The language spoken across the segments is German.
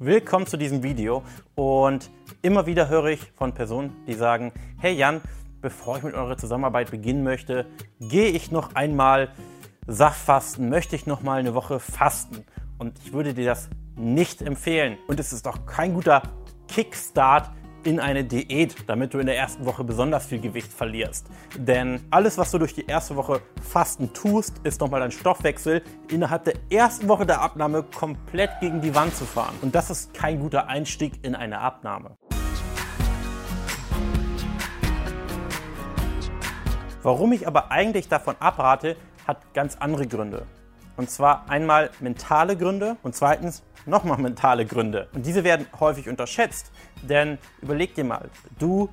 Willkommen zu diesem Video und immer wieder höre ich von Personen, die sagen, hey Jan, bevor ich mit eurer Zusammenarbeit beginnen möchte, gehe ich noch einmal Saftfasten, möchte ich noch mal eine Woche fasten. Und ich würde dir das nicht empfehlen. Und es ist auch kein guter Kickstart in eine Diät, damit du in der ersten Woche besonders viel Gewicht verlierst. Denn alles, was du durch die erste Woche Fasten tust, ist nochmal dein Stoffwechsel innerhalb der ersten Woche der Abnahme komplett gegen die Wand zu fahren. Und das ist kein guter Einstieg in eine Abnahme. Warum ich aber eigentlich davon abrate, hat ganz andere Gründe. Und zwar einmal mentale Gründe und zweitens nochmal mentale Gründe. Und diese werden häufig unterschätzt. Denn überleg dir mal, du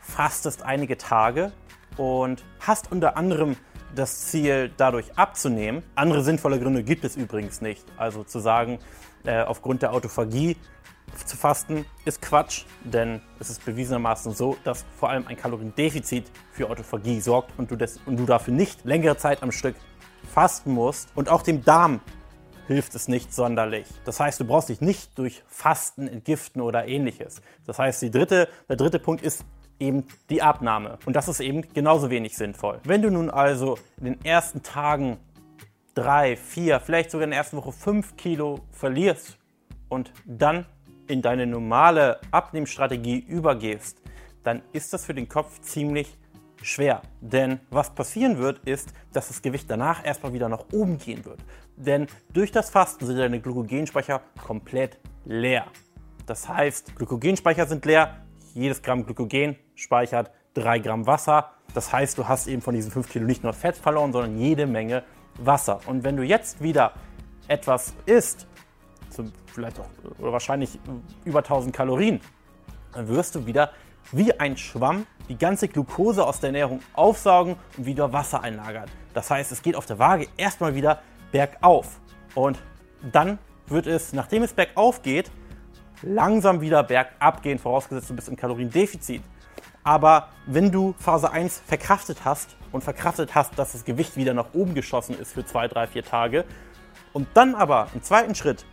fastest einige Tage und hast unter anderem das Ziel, dadurch abzunehmen. Andere sinnvolle Gründe gibt es übrigens nicht. Also zu sagen, äh, aufgrund der Autophagie zu fasten ist Quatsch, denn es ist bewiesenermaßen so, dass vor allem ein Kaloriendefizit für Autophagie sorgt und du, das, und du dafür nicht längere Zeit am Stück fasten musst und auch dem Darm hilft es nicht sonderlich. Das heißt, du brauchst dich nicht durch Fasten entgiften oder ähnliches. Das heißt, dritte, der dritte Punkt ist eben die Abnahme. Und das ist eben genauso wenig sinnvoll. Wenn du nun also in den ersten Tagen drei, vier, vielleicht sogar in der ersten Woche fünf Kilo verlierst und dann in deine normale Abnehmstrategie übergehst, dann ist das für den Kopf ziemlich schwer. Denn was passieren wird, ist, dass das Gewicht danach erstmal wieder nach oben gehen wird. Denn durch das Fasten sind deine Glykogenspeicher komplett leer. Das heißt, Glykogenspeicher sind leer, jedes Gramm Glykogen speichert 3 Gramm Wasser. Das heißt, du hast eben von diesen 5 Kilo nicht nur Fett verloren, sondern jede Menge Wasser. Und wenn du jetzt wieder etwas isst, vielleicht auch wahrscheinlich über 1000 Kalorien, dann wirst du wieder wie ein Schwamm die ganze Glucose aus der Ernährung aufsaugen und wieder Wasser einlagern. Das heißt, es geht auf der Waage erstmal wieder bergauf. Und dann wird es, nachdem es bergauf geht, langsam wieder bergab gehen, vorausgesetzt du bist im Kaloriendefizit. Aber wenn du Phase 1 verkraftet hast und verkraftet hast, dass das Gewicht wieder nach oben geschossen ist für 2, 3, 4 Tage und dann aber im zweiten Schritt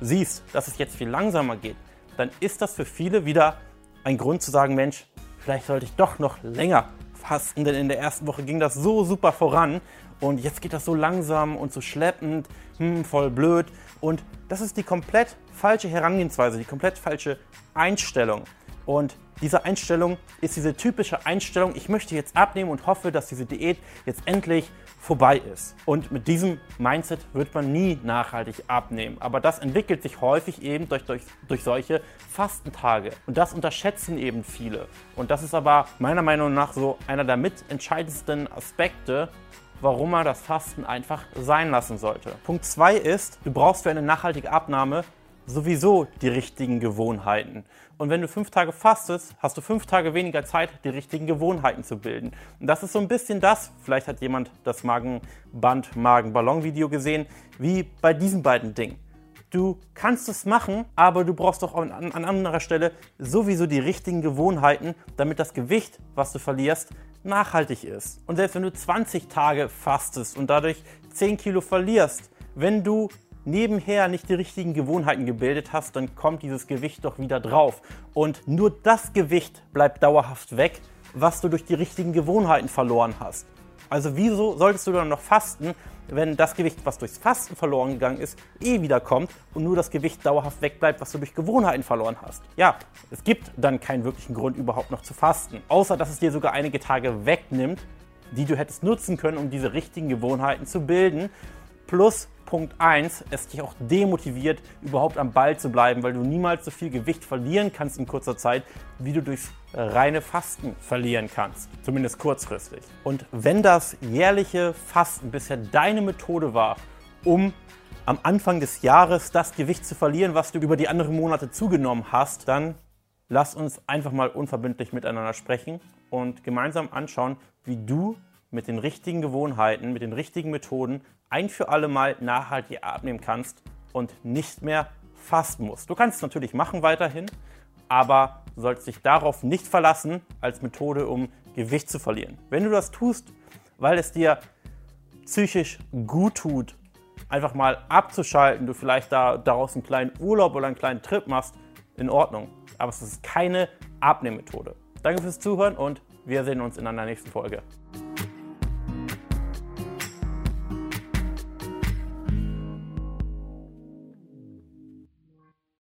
siehst, dass es jetzt viel langsamer geht, dann ist das für viele wieder ein Grund zu sagen, Mensch, vielleicht sollte ich doch noch länger fasten, denn in der ersten Woche ging das so super voran und jetzt geht das so langsam und so schleppend, hm, voll blöd. Und das ist die komplett falsche Herangehensweise, die komplett falsche Einstellung. Und diese Einstellung ist diese typische Einstellung, ich möchte jetzt abnehmen und hoffe, dass diese Diät jetzt endlich vorbei ist. Und mit diesem Mindset wird man nie nachhaltig abnehmen. Aber das entwickelt sich häufig eben durch, durch, durch solche Fastentage. Und das unterschätzen eben viele. Und das ist aber meiner Meinung nach so einer der mitentscheidendsten Aspekte, warum man das Fasten einfach sein lassen sollte. Punkt 2 ist, du brauchst für eine nachhaltige Abnahme sowieso die richtigen Gewohnheiten. Und wenn du fünf Tage fastest, hast du fünf Tage weniger Zeit, die richtigen Gewohnheiten zu bilden. Und das ist so ein bisschen das, vielleicht hat jemand das Magenband, Magenballon-Video gesehen, wie bei diesen beiden Dingen. Du kannst es machen, aber du brauchst doch an, an anderer Stelle sowieso die richtigen Gewohnheiten, damit das Gewicht, was du verlierst, nachhaltig ist. Und selbst wenn du 20 Tage fastest und dadurch 10 Kilo verlierst, wenn du nebenher nicht die richtigen Gewohnheiten gebildet hast, dann kommt dieses Gewicht doch wieder drauf. Und nur das Gewicht bleibt dauerhaft weg, was du durch die richtigen Gewohnheiten verloren hast. Also wieso solltest du dann noch fasten, wenn das Gewicht, was durchs Fasten verloren gegangen ist, eh wieder kommt und nur das Gewicht dauerhaft wegbleibt, was du durch Gewohnheiten verloren hast? Ja, es gibt dann keinen wirklichen Grund überhaupt noch zu fasten, außer dass es dir sogar einige Tage wegnimmt, die du hättest nutzen können, um diese richtigen Gewohnheiten zu bilden. Plus Punkt 1 es dich auch demotiviert, überhaupt am Ball zu bleiben, weil du niemals so viel Gewicht verlieren kannst in kurzer Zeit, wie du durchs reine Fasten verlieren kannst. Zumindest kurzfristig. Und wenn das jährliche Fasten bisher deine Methode war, um am Anfang des Jahres das Gewicht zu verlieren, was du über die anderen Monate zugenommen hast, dann lass uns einfach mal unverbindlich miteinander sprechen und gemeinsam anschauen, wie du mit den richtigen Gewohnheiten, mit den richtigen Methoden ein für alle Mal nachhaltig abnehmen kannst und nicht mehr fasten musst. Du kannst es natürlich machen weiterhin, aber du solltest dich darauf nicht verlassen als Methode, um Gewicht zu verlieren. Wenn du das tust, weil es dir psychisch gut tut, einfach mal abzuschalten, du vielleicht da daraus einen kleinen Urlaub oder einen kleinen Trip machst, in Ordnung. Aber es ist keine Abnehmmethode. Danke fürs Zuhören und wir sehen uns in einer nächsten Folge.